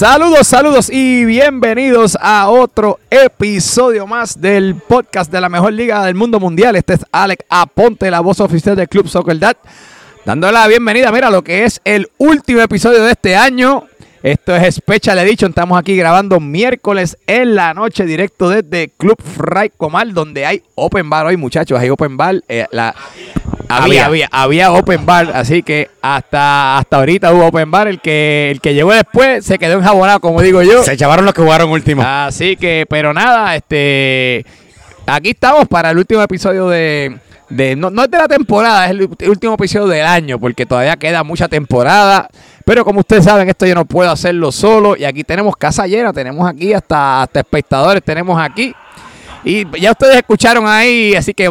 Saludos, saludos y bienvenidos a otro episodio más del podcast de la mejor liga del mundo mundial. Este es Alex Aponte, la voz oficial del Club Soccer Dad, dándole la bienvenida, mira, lo que es el último episodio de este año. Esto es Special Edition, estamos aquí grabando miércoles en la noche directo desde Club Fray Comal, donde hay Open Bar hoy, muchachos, hay Open Bar. eh, la, había, había, había Open Bar, así que hasta, hasta ahorita hubo Open Bar. El que, el que llegó después se quedó enjabonado, como digo yo. Se echaron los que jugaron último. Así que, pero nada, este. Aquí estamos para el último episodio de. de no, no es de la temporada, es el último episodio del año, porque todavía queda mucha temporada. Pero como ustedes saben, esto yo no puedo hacerlo solo. Y aquí tenemos casa llena, tenemos aquí hasta, hasta espectadores, tenemos aquí. Y ya ustedes escucharon ahí, así que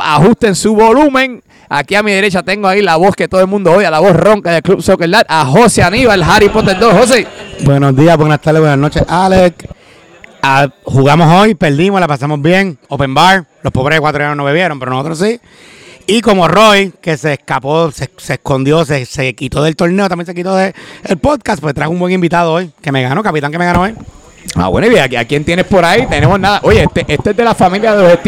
ajusten su volumen. Aquí a mi derecha tengo ahí la voz que todo el mundo odia, la voz ronca del Club Soccer Dad, a José Aníbal, Harry Potter 2. José. Buenos días, buenas tardes, buenas noches, Alex. Ah, jugamos hoy, perdimos, la pasamos bien. Open bar, los pobres ecuatorianos no bebieron, pero nosotros sí. Y como Roy, que se escapó, se, se escondió, se, se quitó del torneo, también se quitó del podcast, pues trajo un buen invitado hoy, que me ganó, capitán que me ganó hoy. Ah, bueno, y a, a quién tienes por ahí, tenemos nada. Oye, este, este es de la familia de los,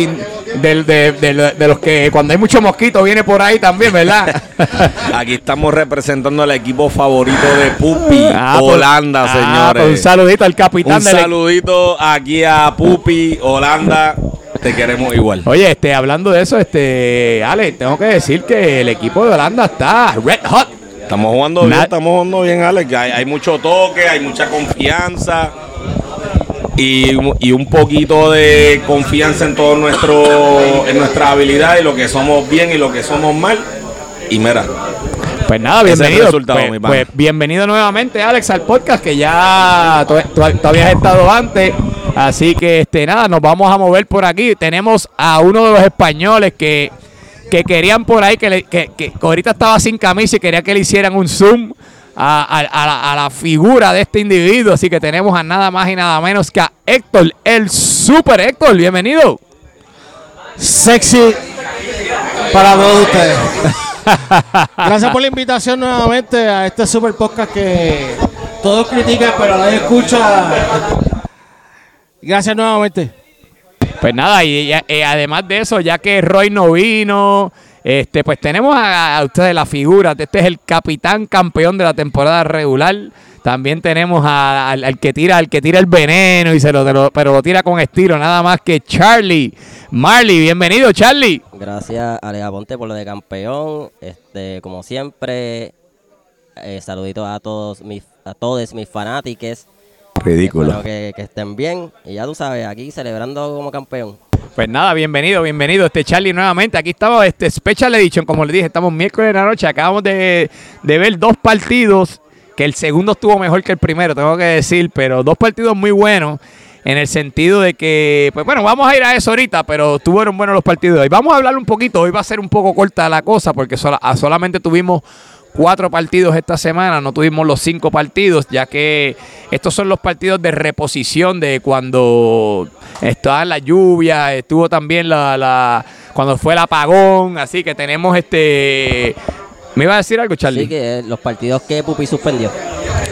del- de, de- de los que cuando hay mucho mosquito viene por ahí también, ¿verdad? Aquí estamos representando al equipo favorito de Pupi, Ah, pues- Holanda, ah, señores. pues un saludito al capitán Un del equipo. saludito aquí a Pupi, Holanda. Te queremos igual. Oye, este, hablando de eso, este, Ale, tengo que decir que el equipo de Holanda está red hot. Estamos jugando bien, Na- estamos jugando bien, Alex. Hay, hay mucho toque, hay mucha confianza. Y, y un poquito de confianza en todo nuestro en nuestra habilidad y lo que somos bien y lo que somos mal. Y mira, Pues nada, bienvenido. pues, pues, bienvenido nuevamente, Alex, al podcast que ya tú, tú- tú habías estado antes. Así que este nada, nos vamos a mover por aquí. Tenemos a uno de los españoles que, que querían por ahí, que, que, que ahorita estaba sin camisa y quería que le hicieran un zoom a la, a la figura de este individuo. Así que tenemos a nada más y nada menos que a Héctor, el super Héctor. Bienvenido. sexy para todos ustedes. Gracias por la invitación nuevamente a este super podcast que todos critican, pero nadie escucha. Gracias nuevamente. Pues nada, y, y- y además de eso, ya que Roy no vino, este, pues tenemos a, a ustedes la figura. Este es el capitán campeón de la temporada regular. También tenemos a- al, al que tira, al que tira el veneno y se lo, pero lo tira con estilo, nada más que Charlie. Marley, bienvenido, Charlie. Gracias a Ponte por lo de campeón. Este, como siempre, eh, saluditos a todos mis, a todos mis fanáticos. Espero que, que estén bien. Y ya tú sabes, aquí celebrando como campeón. Pues nada, bienvenido, bienvenido, este Charlie nuevamente. Aquí estamos, este Special Edition, como les dije, estamos miércoles de la noche. Acabamos de, de ver dos partidos, que el segundo estuvo mejor que el primero, tengo que decir, pero dos partidos muy buenos. En el sentido de que, pues bueno, vamos a ir a eso ahorita, pero estuvieron buenos los partidos de hoy. Vamos a hablar un poquito, hoy va a ser un poco corta la cosa, porque sola- ah, solamente tuvimos cuatro partidos esta semana, no tuvimos los cinco partidos, ya que estos son los partidos de reposición de cuando estaba la lluvia, estuvo también la, la cuando fue el apagón, así que tenemos este... ¿Me iba a decir algo, Charlie? Así que eh, los partidos que Pupi suspendió.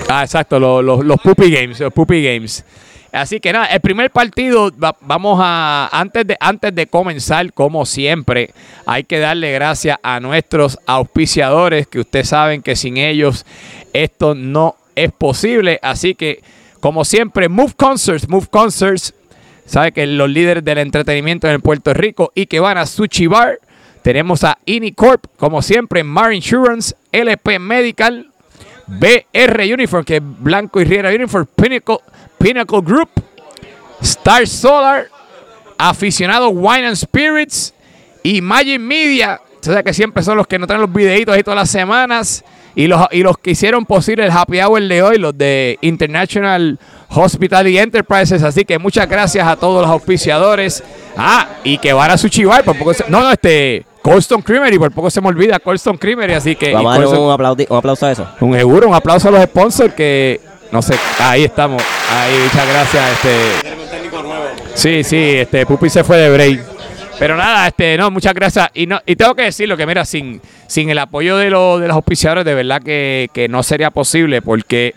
Ah, exacto, los, los, los Puppy Games, los Puppy Games. Así que nada, el primer partido, va- vamos a, antes de, antes de comenzar, como siempre, hay que darle gracias a nuestros auspiciadores, que ustedes saben que sin ellos esto no es posible. Así que, como siempre, Move Concerts, Move Concerts, sabe que los líderes del entretenimiento en Puerto Rico y que van a Sushi Bar. Tenemos a Inicorp, como siempre, Mar Insurance, LP Medical, BR Uniform, que es Blanco y Riera Uniform, Pinnacle, Pinnacle Group, Star Solar, Aficionado Wine and Spirits y Magic Media. O sea que siempre son los que nos traen los videitos ahí todas las semanas. Y los, y los que hicieron posible el happy hour de hoy, los de International Hospitality Enterprises. Así que muchas gracias a todos los auspiciadores. Ah, y que van a su chivar. Por poco se- no, no, este. Colston Creamery, por poco se me olvida Colston Creamery, así que... Vamos a dar Colston- un, aplaudi- un aplauso a eso. un seguro, un aplauso a los sponsors que no sé, ahí estamos. Ahí, muchas gracias, este. Sí, sí, este Pupi se fue de break. Pero nada, este, no, muchas gracias. Y no, y tengo que decirlo que mira, sin, sin el apoyo de, los de los auspiciadores, de verdad que, que no sería posible, porque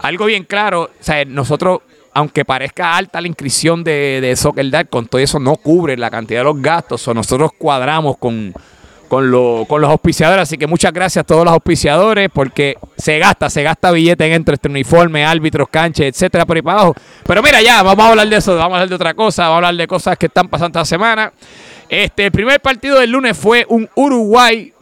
algo bien claro, o sea, nosotros, aunque parezca alta la inscripción de, de Soccer Dad, con todo eso no cubre la cantidad de los gastos, o nosotros cuadramos con, con, con los auspiciadores, así que muchas gracias a todos los auspiciadores, porque se gasta, se gasta billete entre este uniforme, árbitros, canches, etcétera, por ahí para abajo. Pero mira, ya, vamos a hablar de eso, vamos a hablar de otra cosa, vamos a hablar de cosas que están pasando esta semana. Este, primer partido del lunes fue un Uruguay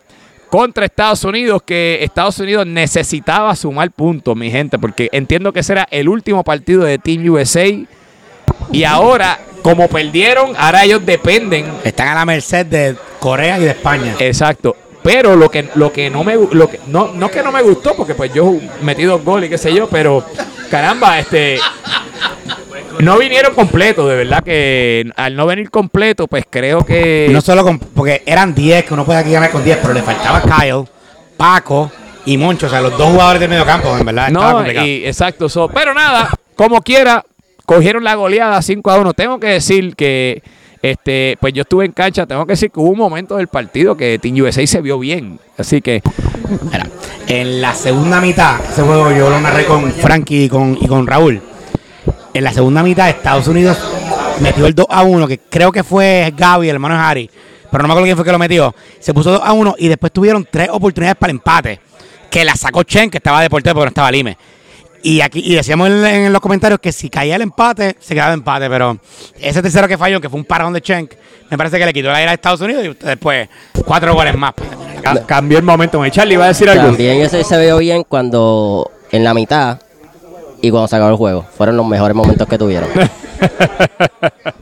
contra Estados Unidos, que Estados Unidos necesitaba sumar puntos, mi gente, porque entiendo que ese era el último partido de Team USA. Y ahora, como perdieron, ahora ellos dependen. Están a la merced de Corea y de España. Exacto. Pero lo que, lo que no me lo que, no, no que no me gustó, porque pues yo metí dos goles y qué sé yo, pero caramba, este no vinieron completos, de verdad que al no venir completo, pues creo que No solo con, porque eran 10, que uno puede aquí ganar con 10, pero le faltaba Kyle, Paco y Moncho, o sea, los dos jugadores del medio campo, en verdad. No, y, exacto. so- pero nada, como quiera, cogieron la goleada 5 a 1. Tengo que decir que, este, pues yo estuve en cancha, tengo que decir que hubo un momento del partido que Team USA se vio bien. Así que, en la segunda mitad, ese juego yo lo narré con Frankie y con, Raúl. En la segunda mitad, Estados Unidos metió el 2 a 1, que creo que fue Gaby, el hermano de Harry, pero no me acuerdo quién fue que lo metió. Se puso 2 a 1 y después tuvieron tres oportunidades para el empate, que la sacó Chen, que estaba de portero porque no estaba Lime. Y aquí y decíamos en, en los comentarios que si caía el empate, se quedaba empate, pero ese tercero que falló, que fue un parón de Chen, me parece que le quitó la ira a Estados Unidos y después cuatro goles más. ca- cambió el momento. Charlie iba a decir algo. También ese se vio bien cuando en la mitad y cuando se acabó el juego. Fueron los mejores momentos que tuvieron.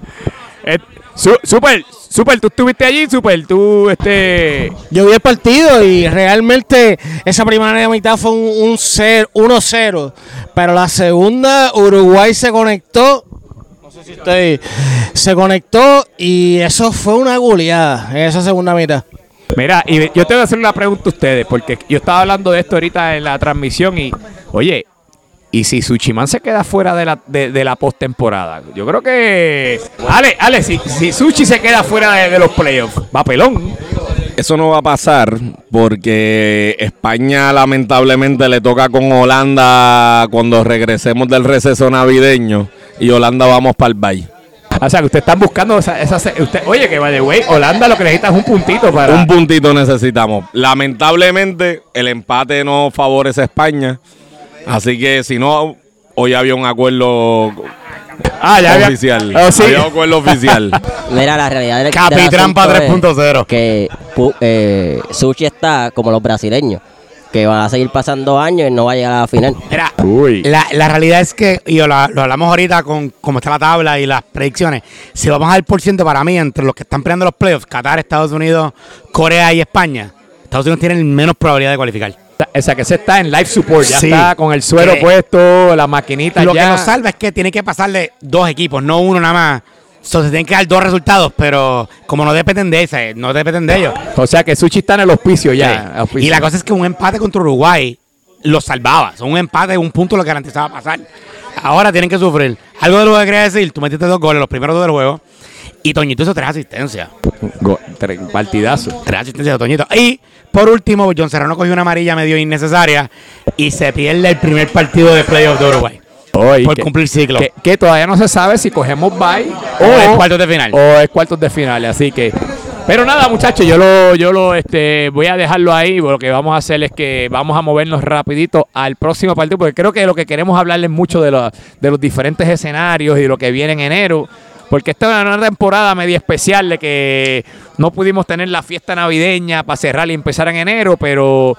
Su- super, super, tú estuviste allí, super, tú, este, Yo vi el partido y realmente esa primera mitad fue un, un cer- 1-0. Pero la segunda, Uruguay se conectó. No sé si estoy. Se conectó y eso fue una goleada en esa segunda mitad. Mira, y yo te voy a hacer una pregunta a ustedes, porque yo estaba hablando de esto ahorita en la transmisión y, oye, ¿y si Suchiman se queda fuera de la, de, de la postemporada? Yo creo que... Ale, Ale, si, si Suchi se queda fuera de, de los playoffs, va pelón. Eso no va a pasar porque España lamentablemente le toca con Holanda cuando regresemos del receso navideño y Holanda vamos para el Bay. O sea, que ustedes están buscando esa... esa usted, oye, que by the way, Holanda lo que necesita es un puntito para... Un puntito necesitamos. Lamentablemente el empate no favorece a España, así que si no, hoy había un acuerdo ah, ya había- oficial. Oh, sí. Había un acuerdo oficial. Mira, la realidad del Capitrampa asunto es 3.0. Que pu- eh, Suchi está como los brasileños, que van a seguir pasando años y no va a llegar a la final. Mira, Uy. la, la realidad es que, y lo, lo hablamos ahorita con cómo está la tabla y las predicciones, si vamos al por ciento para mí, entre los que están peleando los playoffs, Qatar, Estados Unidos, Corea y España, Estados Unidos tienen menos probabilidad de cualificar. O sea, que se está en life support, ya Sí. está con el suero puesto, la maquinita Lo ya. que nos salva es que tiene que pasarle dos equipos, no uno nada más. So, se tienen que dar dos resultados, pero como no dependen de ese, no dependen de ellos. O sea, que Suchi está en el hospicio ya. Sí. Y la cosa es que un empate contra Uruguay lo salvaba. Son un empate, un punto lo garantizaba pasar. Ahora tienen que sufrir. Algo de lo que quería decir, tú metiste dos goles, los primeros dos del juego. Y Toñito hizo tres asistencias. Go- tre- partidazo. Tres asistencias de Toñito. Y por último, John Serrano cogió una amarilla medio innecesaria y se pierde el primer partido de playoff de Uruguay. Por que- cumplir ciclo. Que, que todavía no se sabe si cogemos bye O es cuartos de final. O es cuartos de final, así que. Pero nada, muchachos, yo lo, yo lo este, voy a dejarlo ahí. Lo que vamos a hacer es que vamos a movernos rapidito al próximo partido, porque creo que lo que queremos hablarles mucho de, los- de los diferentes escenarios y de lo que viene en enero. Porque esta es una temporada media especial de que no pudimos tener la fiesta navideña para cerrar y empezar en enero, pero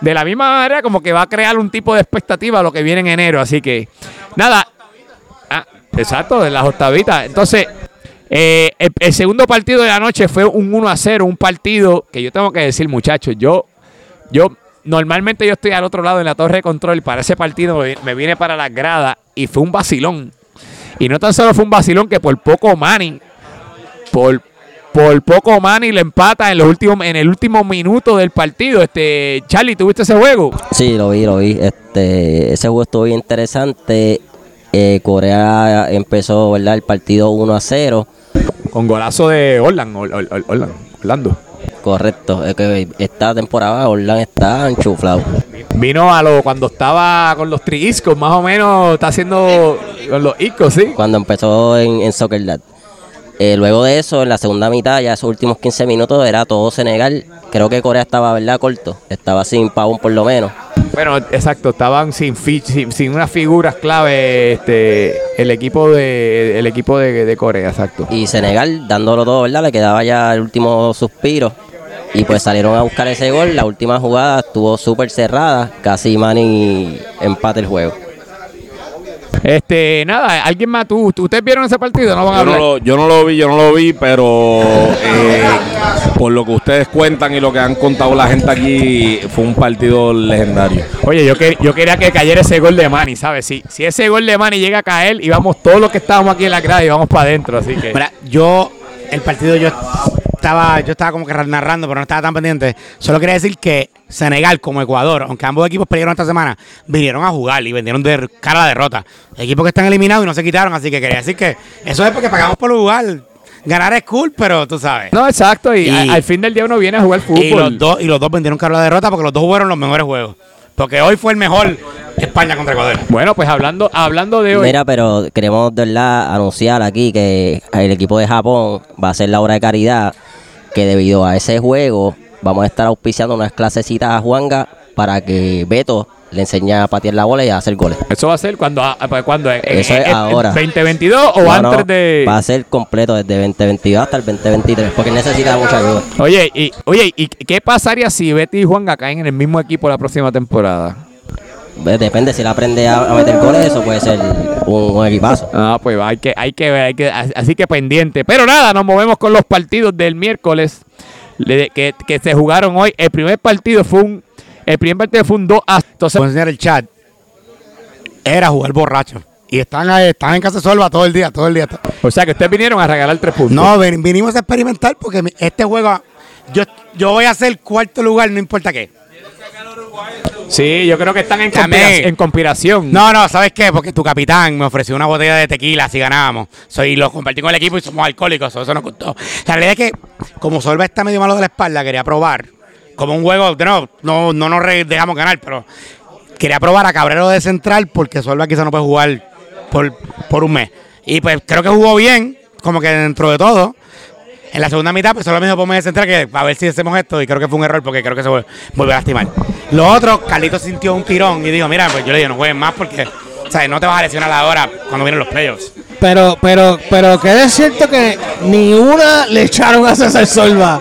de la misma manera como que va a crear un tipo de expectativa lo que viene en enero. Así que, nada, Ah, exacto, de las octavitas. Entonces, eh, el, segundo partido de la noche fue un 1 a 0, un partido que yo tengo que decir, muchachos, yo, yo normalmente yo estoy al otro lado en la torre de control para ese partido me, me vine para las gradas y fue un vacilón. Y no tan solo fue un vacilón que por poco Manny, por, por poco Manny le empata en los últimos, en el último minuto del partido. Este, Charlie, ¿tuviste ese juego? Sí, lo vi, lo vi. Este, ese juego estuvo bien interesante. Eh, Corea empezó, ¿verdad? El partido 1 a 0. Con golazo de Orlan, Or- Or- Or- Orlan, Orlando. Correcto, es que esta temporada Orlando está enchuflado. Vino a lo cuando estaba con los triiscos, más o menos está haciendo con los iscos, ¿sí? Cuando empezó en, en Soccer Dad. Eh, luego de eso, en la segunda mitad, ya esos últimos 15 minutos, era todo Senegal. Creo que Corea estaba, ¿verdad? Corto. Estaba sin Pavón por lo menos. Bueno, exacto, estaban sin, sin, sin unas figuras clave este, el equipo de el equipo de, de Corea, exacto. Y Senegal, dándolo todo, ¿verdad? Le quedaba ya el último suspiro. Y pues salieron a buscar ese gol. La última jugada estuvo súper cerrada. Casi Manny empate el juego. Este, nada, alguien más, ¿tú, ¿ustedes vieron ese partido? No van a Yo no, lo, yo no lo vi, yo no lo vi, pero eh, por lo que ustedes cuentan y lo que han contado la gente aquí, fue un partido legendario. Oye, yo, que, yo quería que cayera ese gol de Manny, ¿sabes? Si, si ese gol de Manny llega a caer, íbamos todos los que estábamos aquí en la grada y vamos para adentro, así que... Mira, yo, el partido yo estaba, yo estaba como que narrando, pero no estaba tan pendiente. Solo quería decir que Senegal, como Ecuador, aunque ambos equipos perdieron esta semana, vinieron a jugar y vendieron de cara a la derrota. Equipos que están eliminados y no se quitaron, así que quería decir que eso es porque pagamos por jugar. Ganar es cool, pero tú sabes. No, exacto, y, al fin del día uno viene a jugar fútbol. Y los dos, y los dos vendieron cara a la derrota porque los dos fueron los mejores juegos. Porque hoy fue el mejor España contra Ecuador. Bueno, pues hablando, hablando de hoy... Mira, pero queremos de verdad anunciar aquí que el equipo de Japón va a hacer la obra de caridad que debido a ese juego vamos a estar auspiciando unas clasecitas a Juanga para que Beto le enseñe a patear la bola y a hacer goles. Eso va a ser cuando, ah, pues, cuando en- Eso es en- ahora. 2022 o No, antes no, de... Va a ser completo desde 2022 hasta el 2023 porque necesita mucha ayuda. Oye, y, oye, ¿y qué pasaría si Betty y Juanga caen en el mismo equipo la próxima temporada? Ve, Depende si él aprende a, a meter goles, eso puede ser un, un equipazo. Ah, pues hay que, hay que ver, hay que, así que pendiente. Pero nada, nos movemos con los partidos del miércoles le- que, que se jugaron hoy. El primer partido fue un, el primer partido fue un 2 a entonces enseñar el chat. Era jugar borracho. Y están, ahí- están en casa de Solva todo el día, todo el día. O sea que ustedes vinieron a regalar tres puntos. No, ven- vinimos a experimentar porque este juego, yo, yo voy a hacer cuarto lugar, no importa qué. Sí, yo creo que están en, conspiración, en conspiración. No, no, ¿sabes qué? Porque tu capitán me ofreció una botella de tequila si ganábamos. Soy, lo compartí con el equipo y somos alcohólicos, eso, eso nos gustó. La realidad es que, como Solva está medio malo de la espalda, quería probar. Como un juego, no, no, no nos dejamos ganar, pero quería probar a Cabrero de central porque Solva quizá no puede jugar por, por un mes. Y pues creo que jugó bien, como que dentro de todo. En la segunda mitad, pues solo me dijo ponme de central que a ver si hacemos esto. Y creo que fue un error porque creo que se vol- volvió a lastimar. Lo otro, Carlitos sintió un tirón y dijo: Mira, pues yo le dije, no juegues más porque ¿sabes? no te vas a lesionar ahora cuando vienen los playoffs. Pero, pero, pero que es cierto que ni una le echaron a César Solva.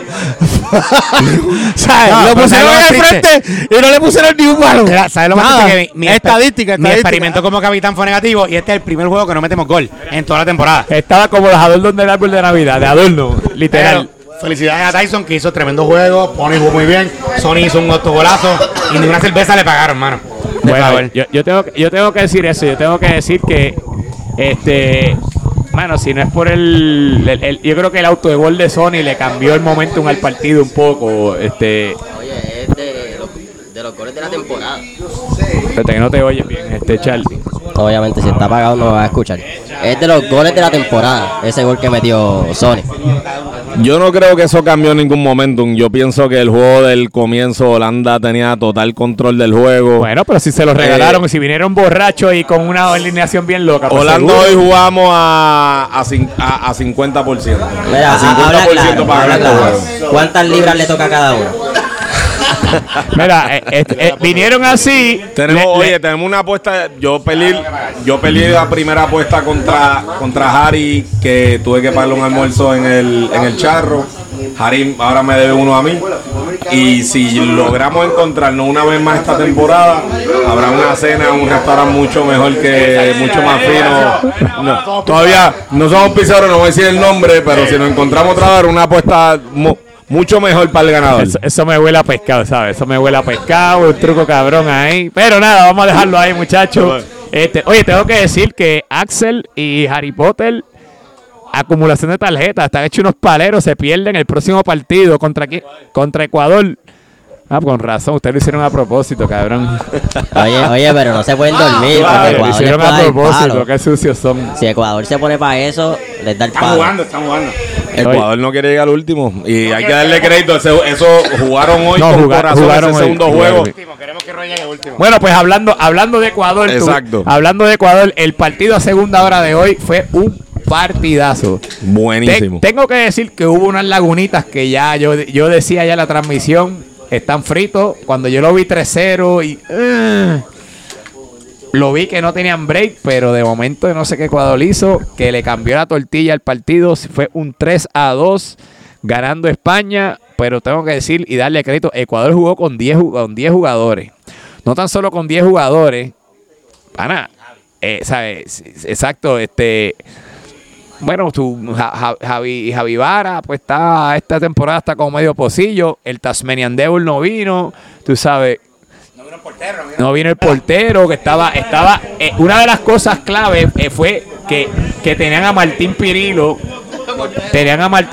¿Sabes? Lo pusieron ¿sabes lo al más triste? frente y no le pusieron ni un balón. Mira, ¿Sabes lo más que mi, mi estadística, mi experimento como capitán fue negativo y este es el primer juego que no metemos gol en toda la temporada. Estaba como los adornos del árbol de Navidad, de adorno, literal. Pero, felicidades a Tyson que hizo tremendo juego. Pony jugó muy bien. Sony hizo un autogolazo y ni una cerveza le pagaron, mano. Bueno, yo, yo tengo, yo tengo que decir eso. Yo tengo que decir que, este, mano, si no es por el- yo creo que el auto de gol de Sony le cambió el momentum al partido un poco. Este, Oye, es de los, de los goles de la temporada. Espérate que no te oyes bien, este Charlie. Obviamente, si está apagado no me va a escuchar. Es de los goles de la temporada, ese gol que metió Sony. Yo no creo que eso cambió en ningún momentum. Yo pienso que el juego del comienzo Holanda tenía total control del juego. Bueno, pero si se lo regalaron Eh, y si vinieron borrachos y con una alineación bien loca. pues Holanda seguro. hoy jugamos a, a, a, a 50%. Mira, a 50% habla claro, para habla ganar el claro. juego. ¿Cuántas libras le toca a cada uno? Mira, eh, eh, eh, vinieron así. Tenemos, le- le- oye, tenemos una apuesta. Yo peleé, yo peleé la primera apuesta contra, contra Harry, que tuve que pagarle un almuerzo en el, en el charro. Harry ahora me debe uno a mí. Y si logramos encontrarnos una vez más esta temporada, habrá una cena en un restaurante mucho mejor que, mucho más fino. No, todavía no somos pizarros, no voy a decir el nombre, pero si nos encontramos otra vez, una apuesta mucho mejor para el ganador. Eso, eso me huele a pescado, ¿sabes? Eso me huele a pescado, un truco cabrón ahí. Pero nada, vamos a dejarlo ahí, muchachos. Este, oye, tengo que decir que Axel y Harry Potter, acumulación de tarjetas, están hechos unos paleros, se pierden el próximo partido. ¿Contra? Contra Ecuador. Ah, con razón, ustedes lo hicieron a propósito, cabrón. Oye, oye, pero no se pueden dormir Ah, porque lo Ecuador les hicieron a propósito, qué sucios son. Si Ecuador se pone para eso, les da el Están palo. jugando, están jugando. Ecuador no quiere llegar al último. Y hay que darle crédito. Eso, eso jugaron hoy No, con jugar- corazón jugaron ese hoy. segundo juego. Queremos que Roy llegue último. Bueno, pues hablando, hablando de Ecuador, tu- Exacto. hablando de Ecuador, el partido a segunda hora de hoy fue un partidazo. Buenísimo. Te- tengo que decir que hubo unas lagunitas que ya yo, yo decía ya en la transmisión, están fritos. Cuando yo lo vi 3-0 y... eh, lo vi que no tenían break, pero de momento no sé qué Ecuador hizo, que le cambió la tortilla al partido. Fue un 3 a 2 ganando España, pero tengo que decir y darle crédito, Ecuador jugó con 10, ju- con 10 jugadores. No tan solo con 10 jugadores, pana, eh, ¿sabes? Exacto, este... Bueno, tu Ja- Ja- Javi, Javi Vara, pues está, esta temporada está como medio pocillo. El Tasmanian Devil no vino, tú sabes. No vino el portero, que estaba, estaba, eh, una de las cosas clave eh, fue que, que tenían a Martín Pirilo, tenían a Mar-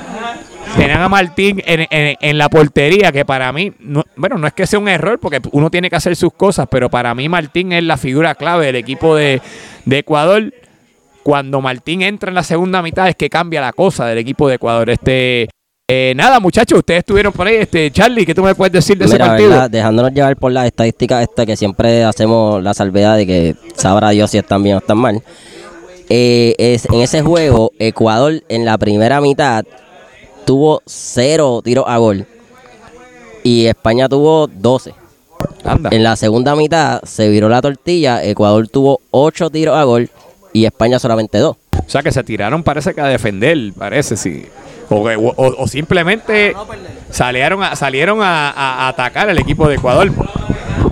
tenían a Martín en, en- en la portería, que para mí, no- bueno, no es que sea un error, porque uno tiene que hacer sus cosas, pero para mí Martín es la figura clave del equipo de, de Ecuador. Cuando Martín entra en la segunda mitad es que cambia la cosa del equipo de Ecuador. Este, eh, nada, muchachos, ustedes estuvieron por ahí. Este, Charlie, ¿qué tú me puedes decir de ese Mira, partido? ¿verdad? dejándonos llevar por las estadísticas esta que siempre hacemos la salvedad de que sabrá Dios si están bien o están mal. Eh, es, en ese juego, Ecuador en la primera mitad tuvo cero tiros a gol y España tuvo 12. Anda. En la segunda mitad se viró la tortilla, Ecuador tuvo 8 tiros a gol y España solamente 2. O sea que se tiraron, parece que a defender, parece, sí. O, o- simplemente salieron, a, salieron a, atacar al equipo de Ecuador.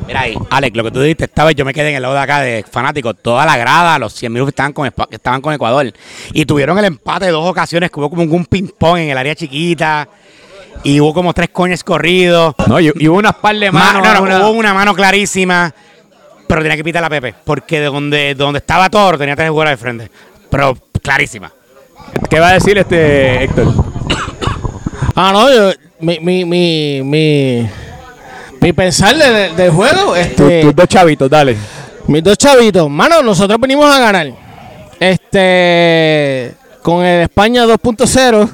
Mira ahí, Alex, lo que tú dijiste, esta vez yo me quedé en el lado de acá de fanáticos, toda la grada, los 100 mil que estaban con, estaban con Ecuador. Y tuvieron el empate de dos ocasiones, que hubo como un ping-pong en el área chiquita. Y hubo como tres coños corridos. No, y, y hubo unas par de Ma- manos. no, no, una- hubo una mano clarísima, pero tenía que pitar la Pepe, porque de donde, de donde estaba Toro tenía tres jugadores de frente. Pero clarísima. ¿Qué va a decir este Héctor? Ah, no, yo, mi, mi, mi, mi, mi pensar de- de- del juego, este, tus dos chavitos, dale. mis dos chavitos, mano, nosotros venimos a ganar. Este, con el España 2.0,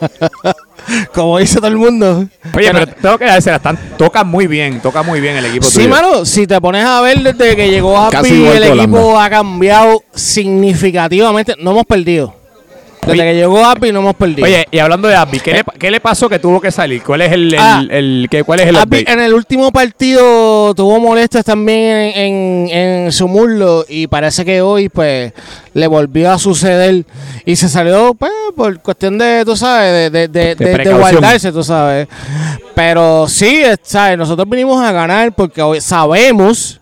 como dice todo el mundo. Oye, pero tengo que decir, están, toca muy bien, toca muy bien el equipo Sí, tuyo. mano, si te pones a ver desde que llegó Happy, el equipo Holanda. ha cambiado significativamente. No hemos perdido. Desde que llegó Happy no hemos perdido. Oye, y hablando de Abby, ¿qué, le, qué le pasó que tuvo que salir? ¿Cuál es el, el, Ah. el- cuál es el update? en el último partido tuvo molestias también en, en- en su muslo y parece que hoy pues le volvió a suceder y se salió pues por cuestión de, tú sabes, de, de, de- de- guardarse, tú sabes. Pero sí, ¿sabes? nosotros vinimos a ganar porque hoy sabemos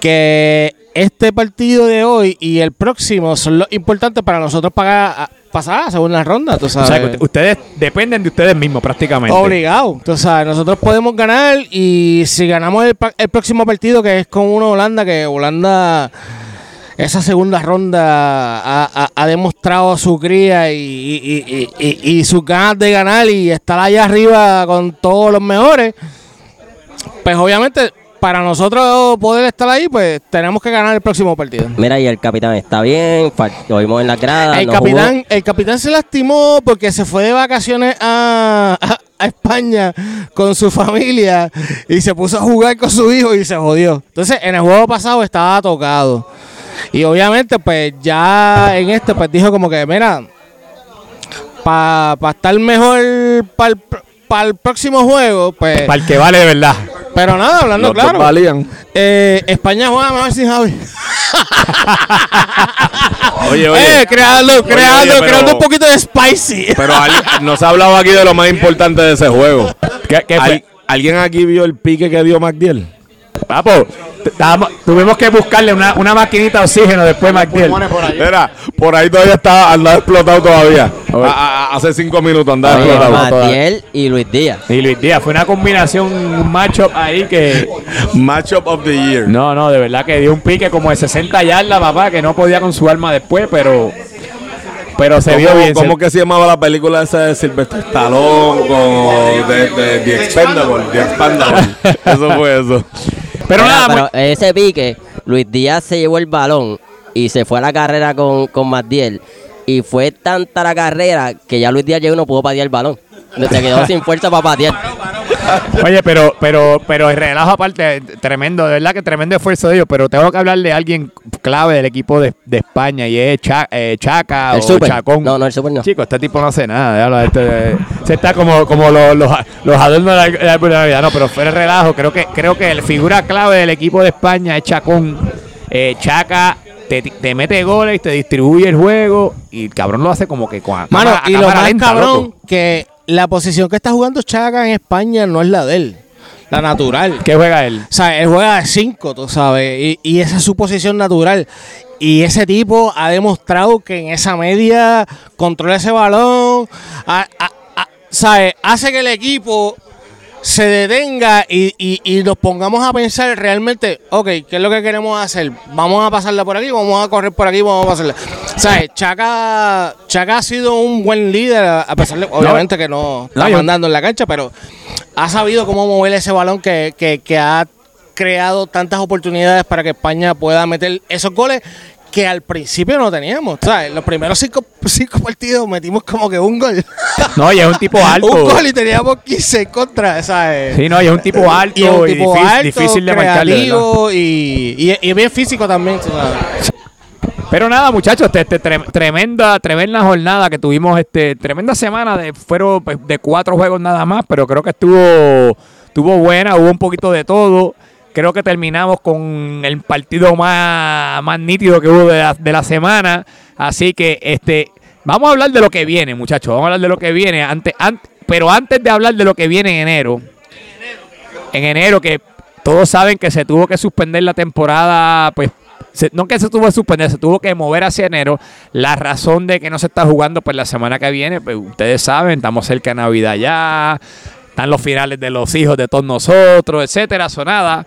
que este partido de hoy y el próximo son los importantes para nosotros pagar, pasar a la segunda ronda, tú O sea, que ustedes dependen de ustedes mismos prácticamente. Obligado. Tú sabes, nosotros podemos ganar y si ganamos el, próximo partido que es con una Holanda, que Holanda esa segunda ronda ha, ha- ha demostrado su cría y, y- y- y- y sus ganas de ganar y estar allá arriba con todos los mejores, pues obviamente para nosotros poder estar ahí, pues tenemos que ganar el próximo partido. Mira, y el capitán está bien, lo vimos en la grada. El no capitán, el capitán se lastimó porque se fue de vacaciones a, a- a España con su familia y se puso a jugar con su hijo y se jodió. Entonces, en el juego pasado estaba tocado. Y obviamente, pues ya en este, pues dijo como que, mira, para estar mejor para el próximo juego, pues... Para el que vale de verdad. Pero nada, hablando Los claro. valían. eh, España juega mejor sin Javi. Oye, oye. Eh, creando, creando, oye, pero- creando un poquito de spicy. Pero al- nos ha hablado aquí de lo más importante de ese juego. ¿Qué, qué fue? ¿Al- ¿Alguien aquí vio el pique que dio MacDiel? Papo, tuvimos que buscarle una, una maquinita de oxígeno después, McDill. Mira, por ahí todavía está, andaba explotado todavía. A- a- hace cinco minutos andaba Oye, explotado. Matiel y Luis Díaz. Y Luis Díaz, fue una combinación, un matchup ahí que. Matchup of the year. No, no, de verdad que dio un pique como de 60 yardas, papá, que no podía con su arma después, pero. Pero se vio ¿Cómo, bien. cómo que se llamaba la película esa de Sylvester Stallone con de, de, The Expendable? The Expendable. eso fue eso. Pero Mira, nada, pero mu- ese pique, Luis Díaz se llevó el balón y se fue a la carrera con, con Matiel. Y fue tanta la carrera que ya Luis Díaz llegó y no pudo patear el balón. Se quedó sin fuerza para patear. Oye, pero, pero, pero el relajo aparte, tremendo, de verdad que tremendo esfuerzo de ellos, pero tengo que hablar de alguien clave del equipo de, de España y es Cha- eh, Chaca El o Super. Chacón. No, no, el Super no. Chico, este tipo no hace nada. este, se está como, como los, los, los adornos de la- de la Navidad. No, pero fuera el relajo. Creo que, creo que la figura clave del equipo de España es Chacón. Eh, Chaca te, te mete goles y te distribuye el juego. Y el cabrón lo hace como que con a Mano, cámara- a y lo más lenta, cabrón, loco. que la posición que está jugando Chaga en España no es la de él, la natural. ¿Qué juega él? O sea, él juega de 5, tú sabes, y, y esa es su posición natural. Y ese tipo ha demostrado que en esa media controla ese balón, a- a- a- ¿sabe? hace que el equipo se detenga y, y- y nos pongamos a pensar realmente, ok, ¿qué es lo que queremos hacer? Vamos a pasarla por aquí, vamos a correr por aquí, vamos a pasarla. ¿Sabes? Chaca, Chaca ha sido un buen líder, a pesar de, obviamente, que no está mandando en la cancha, pero ha sabido cómo mover ese balón que, que- que ha creado tantas oportunidades para que España pueda meter esos goles que al principio no teníamos. ¿sabes? Los primeros cinco, cinco partidos metimos como que un gol. No, y es un tipo alto. un gol y teníamos 15 contra. ¿sabes? Sí, no, y es un tipo alto y es un y tipo difícil, alto, difícil de marcarle. y, y, y bien físico también. sabes. Pero nada, muchachos, este, este, tre- tremenda, tremenda jornada que tuvimos, este, tremenda semana de fueron pues, de cuatro juegos nada más, pero creo que estuvo, estuvo buena, hubo un poquito de todo. Creo que terminamos con el partido más, más nítido que hubo de la, semana. Así que este, vamos a hablar de lo que viene, muchachos. Vamos a hablar de lo que viene. Antes, antes, pero antes de hablar de lo que viene en enero, en enero que todos saben que se tuvo que suspender la temporada, pues no que se tuvo que suspender, se tuvo que mover hacia enero. La razón de que no se está jugando pues la semana que viene, pues ustedes saben, estamos cerca de Navidad ya, están los finales de los hijos de todos nosotros, etcétera, sonada.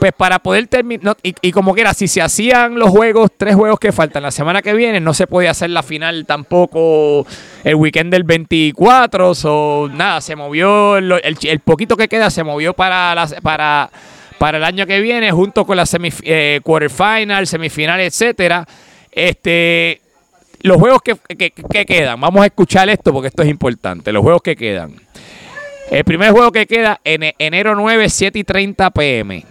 Pues para poder terminar, y, como quiera, si se hacían los juegos, tres juegos que faltan la semana que viene, no se podía hacer la final tampoco el weekend del 24, o nada, se movió, el, poquito que queda se movió para, las, para, para el año que viene, junto con la semif eh, semifinal, etcétera. Este, los juegos que- que quedan, vamos a escuchar esto porque esto es importante, los juegos que quedan. El primer juego que queda en enero 9, 7 y 30 pm.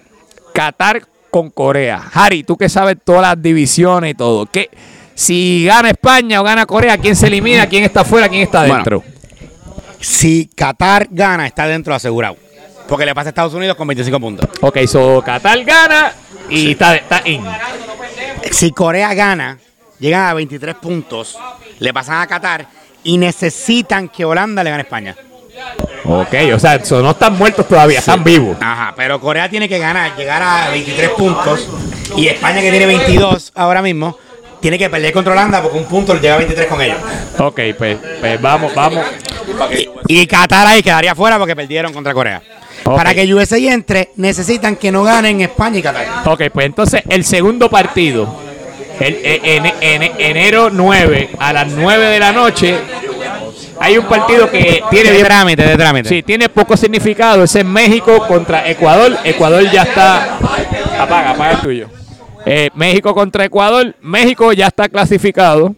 Qatar con Corea. Harry, tú que sabes todas las divisiones y todo. ¿qué, si gana España o gana Corea, ¿quién se elimina? ¿Quién está fuera? ¿Quién está Bueno. dentro? Si Qatar gana, está dentro asegurado. Porque le pasa a Estados Unidos con 25 puntos. Ok, so Qatar gana y está, está in. Si Corea gana, llegan a 23 puntos, le pasan a Qatar y necesitan que Holanda le gane a España. Ok, o sea, so no están muertos todavía, están vivos. Ajá, pero Corea tiene que ganar, llegar a 23 puntos y España que tiene 22 ahora mismo, tiene que perder contra Holanda porque un punto le llega a 23 con ellos. Ok, pues, pues vamos, vamos. Y Qatar ahí quedaría fuera porque perdieron contra Corea. Para que USA entre, necesitan que no ganen España y Qatar. Ok, pues entonces el segundo partido, el, en, en- en- enero 9 a las 9 de la noche, hay un partido que tiene De trámite, de trámite. Sí, tiene poco significado. Ese es México contra Ecuador. Ecuador ya está. Apaga, apaga el tuyo. Eh, México contra Ecuador. México ya está clasificado.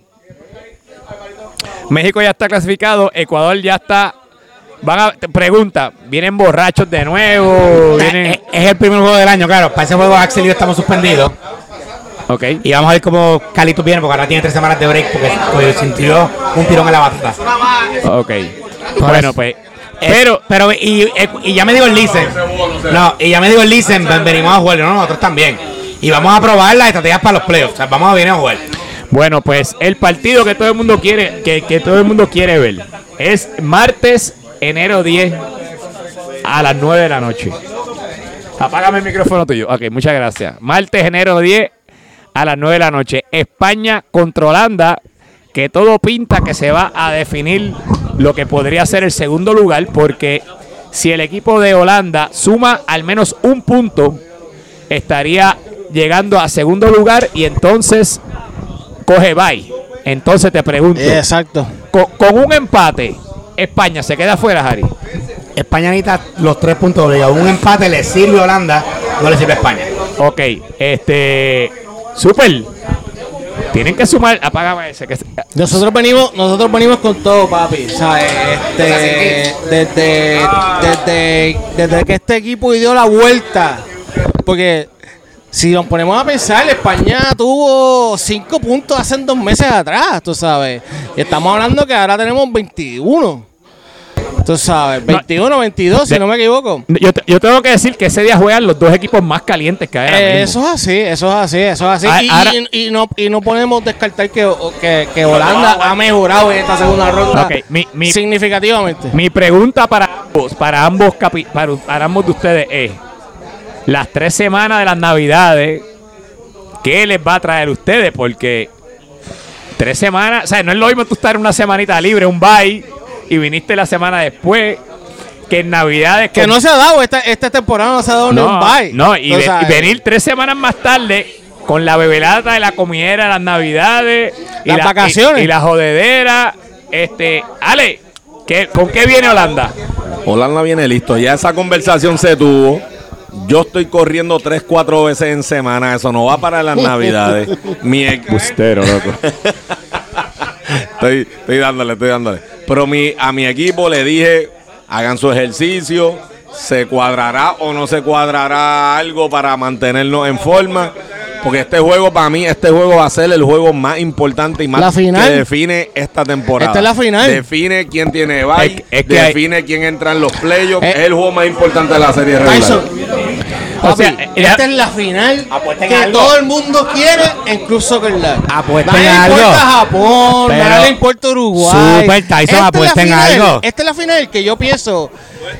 México ya está clasificado. Ecuador ya está. Van a. te Pregunta: ¿vienen borrachos de nuevo? ¿Vienen.? Eh, Es el primer juego del año, claro. Para ese juego Axel y yo estamos suspendidos. Ok. Y vamos a ver cómo Calito viene, porque ahora tiene tres semanas de break porque, sintió un tirón en la batata. Ok. Por Bueno, eso. pues. Pero, pero, y, y ya me digo el Listen. No, y ya me digo el Listen, ven- venimos a jugar, no, nosotros también. Y vamos a probar las estrategias para los playoffs. O sea, vamos a venir a jugar. Bueno, pues el partido que todo el mundo quiere, que, que todo el mundo quiere ver, es martes, enero 10 a las 9 de la noche. Apágame el micrófono tuyo. Ok, muchas gracias. Martes, enero 10 a las 9 de la noche. España contra Holanda, que todo pinta que se va a definir lo que podría ser el segundo lugar, porque si el equipo de Holanda suma al menos un punto, estaría llegando a segundo lugar y entonces coge bye. Entonces te pregunto, Exacto. con, con un empate, España se queda fuera, Harry. España necesita los tres puntos obligados. Un empate le sirve a Holanda, no le sirve a España. Ok, este. Super. Tienen que sumar, apágame ese. Que, nosotros venimos, nosotros venimos con todo, papi. ¿sabes? Este, desde, desde, desde que este equipo dio la vuelta. Porque si nos ponemos a pensar, España tuvo cinco puntos hace dos meses atrás, tú sabes. Y estamos hablando que ahora tenemos 21. Tú sabes, 21, 22, si no me equivoco. Yo, tengo que decir que ese día juegan los dos equipos más calientes que hay. eso es así, eso es así, eso es así. Ah, y, no, y no podemos descartar que, que, Holanda ha mejorado en esta segunda ronda significativamente. Mi pregunta para ambos, para ambos, para ambos de ustedes es las tres semanas de las navidades, ¿qué les va a traer a ustedes? Porque tres semanas, o sea, no es lo mismo tú estar una semanita libre, un bye, y viniste la semana después, que en navidades... Que no se ha dado, esta, esta temporada no se ha dado ni un bye. No, y, venir tres semanas más tarde con la bebelata de la comidera, las navidades, las vacaciones. Y, la jodedera. Este, Ale, ¿qué, ¿con qué viene Holanda? Holanda viene listo, ya esa conversación se tuvo. Yo estoy corriendo tres, cuatro veces en semana. Eso no va para las navidades. Mi Bustero, loco. estoy, estoy dándole, estoy dándole. Pero mi, a mi equipo le dije, hagan su ejercicio. Se cuadrará o no se cuadrará algo para mantenernos en forma. Porque este juego, para mí, este juego va a ser el juego más importante y más que define esta temporada. Esta es la final. Define quién tiene bye, define quién entra en los playoffs. Eh. es el juego más importante de la serie regular. O sea, esta es la final que todo el mundo quiere, incluso que la. Apuesten en algo. importa Japón, no le importa Uruguay. Super Tyson, apuesten algo. Esta es la final que yo pienso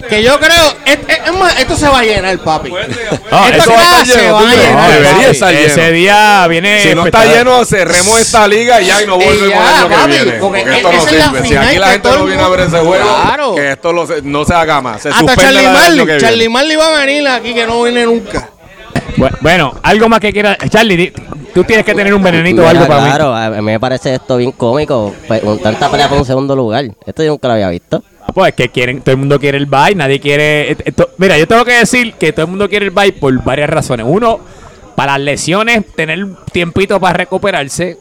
que yo creo, es, más, esto se va a llenar, papi. No, esto va a estar lleno. Va a llenar, debería estar lleno. Ese día viene. Si no está lleno, cerremos esta liga y ya y no volvemos a lo que viene. Porque, esto no sirve. Si aquí la gente no viene a ver ese juego, que esto no se haga más. Se Hasta Charlie Marley. Charlie Marley va a venir aquí que no viene nunca. Bueno, algo más que quiera. Charlie, tú tienes que tener un venenito o algo para mí. Claro, a mí me parece esto bien cómico. Pues, tanta pelea por un segundo lugar. Esto yo nunca lo había visto. Pues que quieren, todo el mundo quiere el bye, nadie quiere. Mira, yo tengo que decir que todo el mundo quiere el bye por varias razones. Uno, para las lesiones, tener tiempito para recuperarse.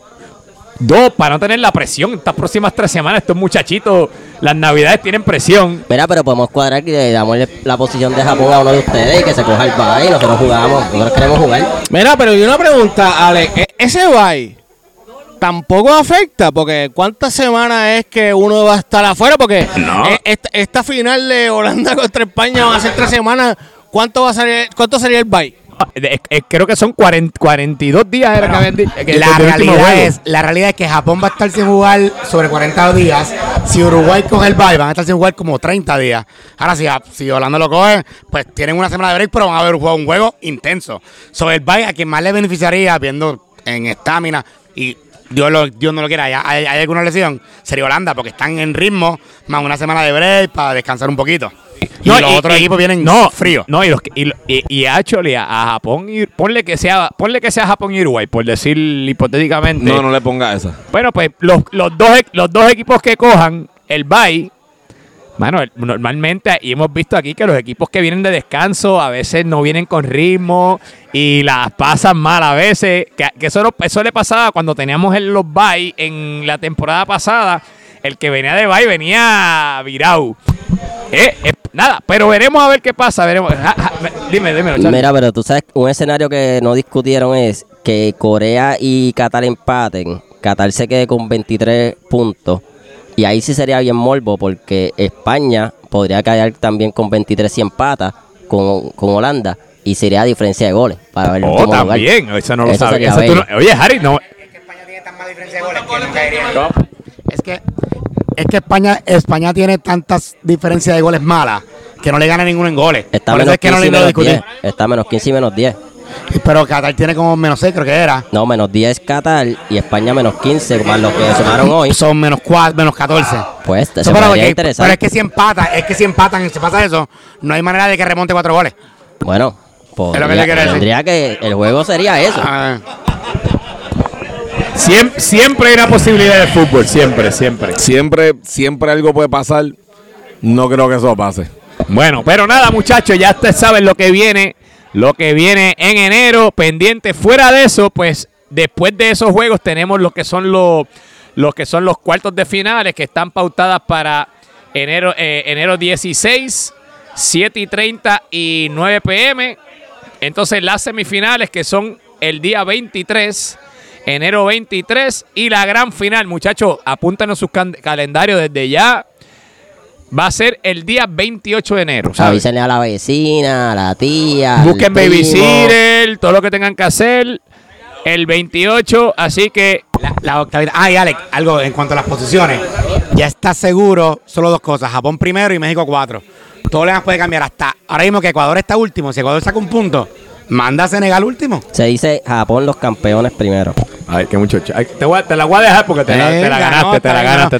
Dos, para no tener la presión. Estas próximas tres semanas, estos muchachitos, las navidades tienen presión. Mira, pero podemos cuadrar que le damos la posición de Japón a uno de ustedes y que se coja el bye. Nosotros jugamos, nosotros queremos jugar. Mira, pero yo una pregunta, Ale. E-, ese bye tampoco afecta, porque ¿cuántas semanas es que uno va a estar afuera? Porque e-, esta, final de Holanda contra España va a ser tres semanas. ¿Cuánto va a salir, cuánto sería el bye? creo que son 42 días era la, realidad es, la realidad es que Japón va a estar sin jugar sobre 40 días. Si Uruguay coge el bye, van a estar sin jugar como 30 días. Ahora, si, si Holanda lo coge, pues tienen una semana de break, pero van a ver un juego, un juego intenso. Sobre el bye, a quien más le beneficiaría, viendo en estamina y Dios, lo, Dios no lo quiera, hay, hay, alguna lesión, sería Holanda, porque están en ritmo, más una semana de break para descansar un poquito. Y los otros equipos vienen no, frío. No, y, los, y, y, a, a Japón, y, ponle, que sea, ponle que sea Japón y Uruguay, por decir hipotéticamente. No, no le ponga esa. Bueno, pues los, los, dos, los dos equipos que cojan el bye bueno, normalmente, y hemos visto aquí que los equipos que vienen de descanso a veces no vienen con ritmo y las pasan mal a veces. Que, eso, eso le pasaba cuando teníamos el, los bye en la temporada pasada. El que venía de bye venía virado. Eh, eh, nada, pero veremos a ver qué pasa. Veremos. dime, dime. Mira, pero tú sabes, un escenario que no discutieron es que Corea y Qatar empaten. Qatar se quede con 23 puntos y ahí sí sería bien morbo porque España podría caer también con 23 y empata con, con Holanda y sería a diferencia de goles para ver oh, también, eso no lo sabía. oye, Harry, no. Es que España tiene tan más diferencia de goles que no. Es que, es que España, España tiene tantas diferencias de goles malas que no le gana ninguno en goles. Está menos, que no menos 10. Está menos 15 y menos 10. Pero Qatar tiene como menos 6, creo que era. No, menos 10 Qatar y España menos 15, más los que sumaron hoy. Son menos 4, menos 14. Pues, eso pero, interesante. pero es que si empatan, es que si empatan, si pasa eso, no hay manera de que remonte 4 goles. Bueno, podría, que tendría que el juego sería eso. Ah. Siempre, siempre hay una posibilidad de fútbol, siempre, siempre. Siempre, siempre algo puede pasar. No creo que eso pase. Bueno, pero nada, muchachos, ya ustedes saben lo que viene lo que viene en enero, pendiente. Fuera de eso, pues después de esos juegos tenemos lo que son los, que son los cuartos de finales que están pautadas para enero, eh, enero 16, 7 y 30 y 9 pm. Entonces las semifinales que son el día 23, enero 23 y la gran final, muchachos, apúntanos sus calendarios desde ya. Va a ser el día 28 de enero. Avísenle a la vecina, a la tía. Busquen babysitter, todo lo que tengan que hacer. El 28, así que. La, octavita. Ah, y Alex, algo en cuanto a las posiciones. Ya está seguro, solo dos cosas: Japón primero y México cuatro. Todo le puede cambiar hasta ahora mismo que Ecuador está último. Si Ecuador saca un punto, manda a Senegal último. Se dice Japón los campeones primero. Ay, qué muchacho. te, la voy a dejar porque te, la, ganaste, te la ganaste,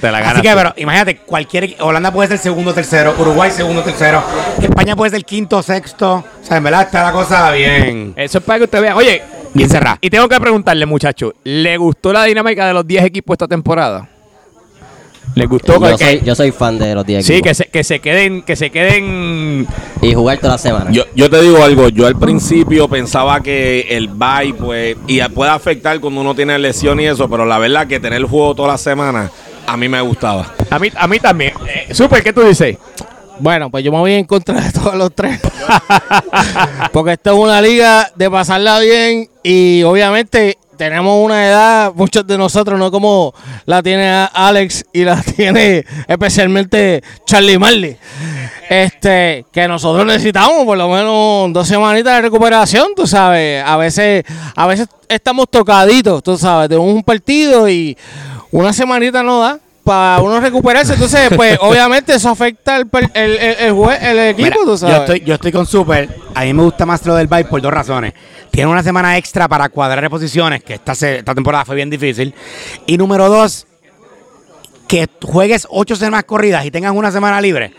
te la ganaste. Así que, pero imagínate, cualquier. Holanda puede ser segundo, tercero. Uruguay, segundo, tercero. España puede ser quinto, sexto. O sea, en verdad está la cosa bien. Eso es para que usted vea. Oye, bien cerrado. Y tengo que preguntarle, muchacho, ¿le gustó la dinámica de los 10 equipos esta temporada? ¿Les gustó? Yo, soy, yo soy fan de los 10 Sí, que se, que se queden, que se queden y jugar toda la semana. Yo, yo te digo algo, yo al principio pensaba que el bye pues y puede afectar cuando uno tiene lesión y eso, pero la verdad que tener el juego toda la semana a mí me gustaba. A mí a mí también. Eh, Super, ¿qué tú dices? Bueno, pues yo me voy en contra de todos los tres. Porque esto es una liga de pasarla bien y obviamente tenemos una edad, muchos de nosotros, no como la tiene Alex y la tiene especialmente Charlie Marley. Este, que nosotros necesitamos por lo menos dos semanitas de recuperación, tú sabes. A veces, a veces estamos tocaditos, tú sabes, de un partido y una semanita no da para uno recuperarse. Entonces, pues, obviamente eso afecta el, el, el, equipo, tú sabes. Yo estoy, yo estoy con Super. A mí me gusta más lo del bye por dos razones. Tiene una semana extra para cuadrar posiciones, que esta, esta temporada fue bien difícil. Y número dos, que juegues ocho semanas corridas y tengas una semana libre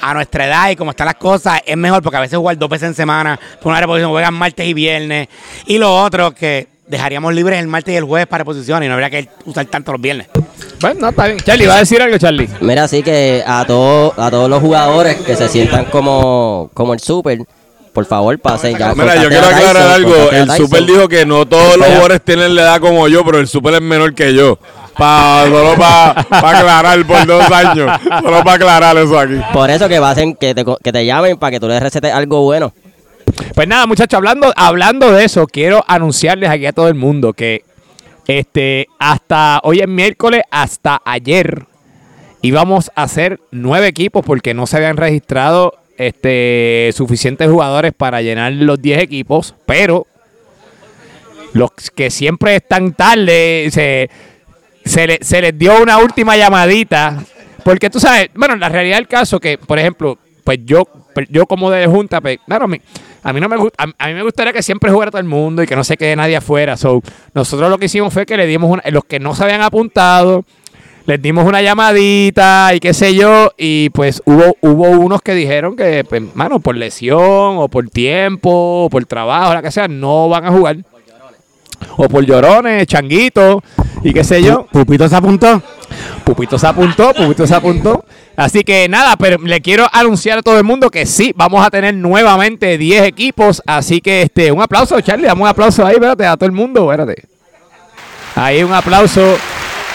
a nuestra edad y como están las cosas, es mejor porque a veces jugar dos veces en semana, por una reposición, juegan martes y viernes. Y lo otro, que dejaríamos libres el martes y el jueves para reposición y no habría que usar tanto los viernes. Bueno, no, está bien. Charlie, ¿va a decir algo, Charlie? Mira, así que a, todos a todos los jugadores que se sientan como, como el super, por favor, pasen ya. Mira, yo quiero aclarar algo. El super dijo que no todos los jugadores tienen la edad como yo, pero el super es menor que yo. Pa, solo para pa aclarar por dos años. Solo para aclarar eso aquí. Por eso que pasen, que te, que te llamen para que tú les recetes algo bueno. Pues nada, muchachos, hablando, hablando de eso, quiero anunciarles aquí a todo el mundo que este, hasta hoy es miércoles, hasta ayer íbamos a hacer nueve equipos porque no se habían registrado este, suficientes jugadores para llenar los diez equipos, pero los que siempre están tarde, se, se, les dio una última llamadita. Porque tú sabes, bueno, la realidad del caso que, por ejemplo, pues yo, yo como de junta, pues, claro, a mí, no me gusta, a, mí me gustaría que siempre jugara todo el mundo y que no se quede nadie afuera. So, nosotros lo que hicimos fue que le dimos una, los que no se habían apuntado, les dimos una llamadita y qué sé yo, y pues hubo, hubo unos que dijeron que, pues, mano, por lesión o por tiempo o por trabajo, la que sea, no van a jugar. O por llorones, changuitos y qué sé yo. Pupito se apuntó. Pupito se apuntó, Pupito se apuntó. Así que nada, pero le quiero anunciar a todo el mundo que sí, vamos a tener nuevamente 10 equipos. Así que este, un aplauso, Charlie, damos un aplauso ahí, espérate, a todo el mundo, espérate. Ahí un aplauso.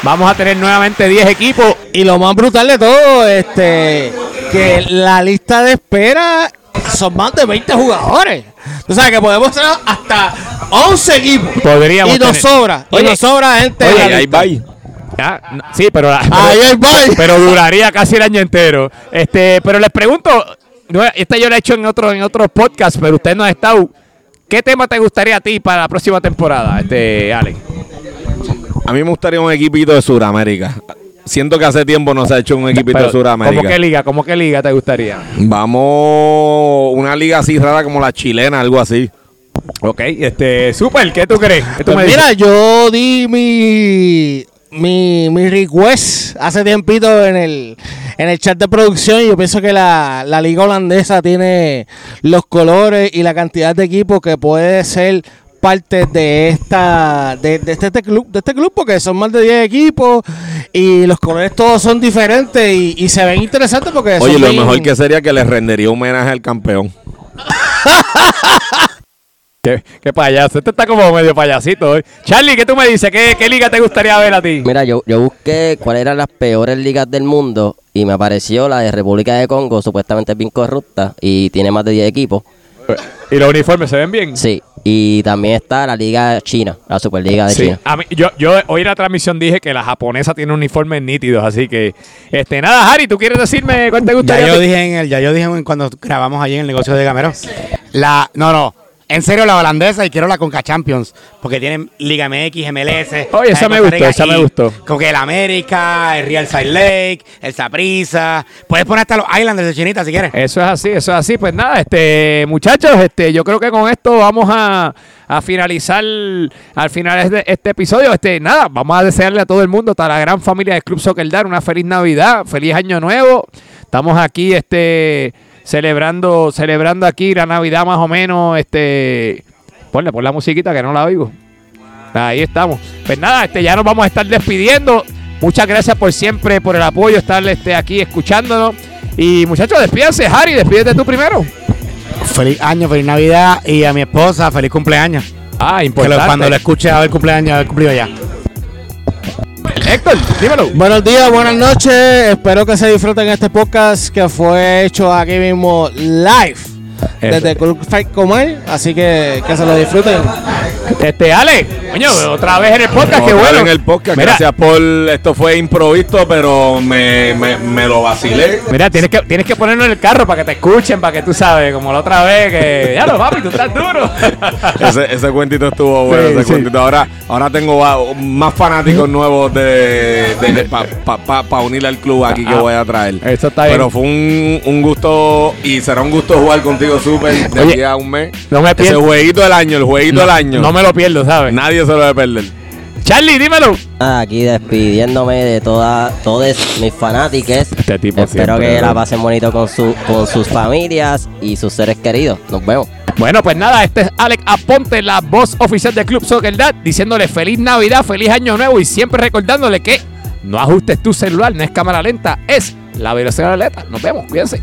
Vamos a tener nuevamente 10 equipos. Y lo más brutal de todo, este, que la lista de espera son más de 20 jugadores. Tú sabes que podemos tener hasta 11 equipos. Podríamos y nos sobra. y nos sobra gente. Oye, ahí va. sí, pero, pero, duraría casi el año entero. Este, pero les pregunto, esta yo la he hecho en otro en otros podcasts, pero usted no ha estado. ¿Qué tema te gustaría a ti para la próxima temporada, este Ale? A mí me gustaría un equipito de Sudamérica. Siento que hace tiempo no se ha hecho un equipito de Sudamérica. ¿Cómo qué liga? ¿Cómo qué liga te gustaría? Vamos, una liga así rara como la chilena, algo así. Ok, este, Super, ¿qué tú crees? Pues mira, yo di mi mi, mi request hace tiempito en el, en el chat de producción y yo pienso que la, liga holandesa tiene los colores y la cantidad de equipos que puede ser parte de esta de, este, este, club de este club porque son más de 10 equipos y los colores todos son diferentes y, se ven interesantes porque Oye, lo mejor que sería que le rendería homenaje al campeón. Qué, qué payaso. Este está como medio payasito hoy. Charlie, ¿qué tú me dices? ¿Qué, qué liga te gustaría ver a ti? Mira, yo, yo busqué cuáles eran las peores ligas del mundo y me apareció la de República de Congo, supuestamente es bien corrupta y tiene más de 10 equipos. ¿Y los uniformes se ven bien? Sí, y también está la Liga China, la Superliga de Sí, China. a mí- yo, yo hoy en la transmisión dije que la japonesa tiene uniformes nítidos, así que, este, nada, Harry, ¿tú quieres decirme cuál te Ya gustaría? yo dije en el, ya yo dije en- cuando grabamos allí en el negocio de Gamero. La, no, no. En serio, la holandesa y quiero la Conca Champions. Porque tienen Liga MX, MLS. Oye, esa me gustó, esa me gustó. Como que el América, el Real Salt Lake, el Saprissa. Puedes poner hasta los Islanders de Chinita si quieres. Eso es así, eso es así. Pues nada, este, muchachos, este, yo creo que con esto vamos a, a finalizar al final de este episodio. Este, nada, vamos a desearle a todo el mundo, a la gran familia del Club Soccer Dar, una feliz Navidad, feliz año nuevo. Estamos aquí, este, celebrando, celebrando aquí la Navidad más o menos, este, ponle, pon la musiquita que no la oigo. Ahí estamos. Pues nada, este, ya nos vamos a estar despidiendo. Muchas gracias por siempre, por el apoyo, estar este, aquí escuchándonos. Y muchachos, despídense, Harry, despídete tú primero. Feliz año, feliz Navidad. Y a mi esposa, feliz cumpleaños. Ah, Que importante. lo- cuando lo escuche a ver cumpleaños, haber cumplido ya. Héctor, dímelo. Buenos días, buenas noches. Espero que se disfruten este podcast que fue hecho aquí mismo live desde Club Fight Comer. Así que que se lo disfruten. Este, Ale, coño, otra vez en el podcast, qué bueno. en el podcast. Mira, Gracias por. Esto fue improvisto, pero me, me, me lo vacilé. Mira, tienes que, tienes que ponerlo en el carro para que te escuchen, para que tú sabes, como la otra vez que. Ya lo papi, tú estás duro. Ese, ese cuentito estuvo bueno. Sí, ese sí. cuentito. Ahora, ahora tengo más fanáticos nuevos de, para unir al club aquí que Ah, voy a traer. eso está bien. Pero fue un, un gusto y será un gusto jugar contigo súper de Oye, aquí a un mes. no me Ese pierdo. jueguito del año, el jueguito del año. No me lo pierdo, ¿sabes? Nadie se lo debe perder. Charlie, dímelo. Aquí despidiéndome de toda, todos mis fanáticos. Este tipo Espero siempre, que la pasen bonito con, su, con sus familias y sus seres queridos. Nos vemos. Bueno, pues nada, este es Alex Aponte, la voz oficial del Club Soccer Dad, diciéndole feliz Navidad, feliz Año Nuevo y siempre recordándole que no ajustes tu celular, no es cámara lenta, es la velocidad de la letra. Nos vemos, cuídense.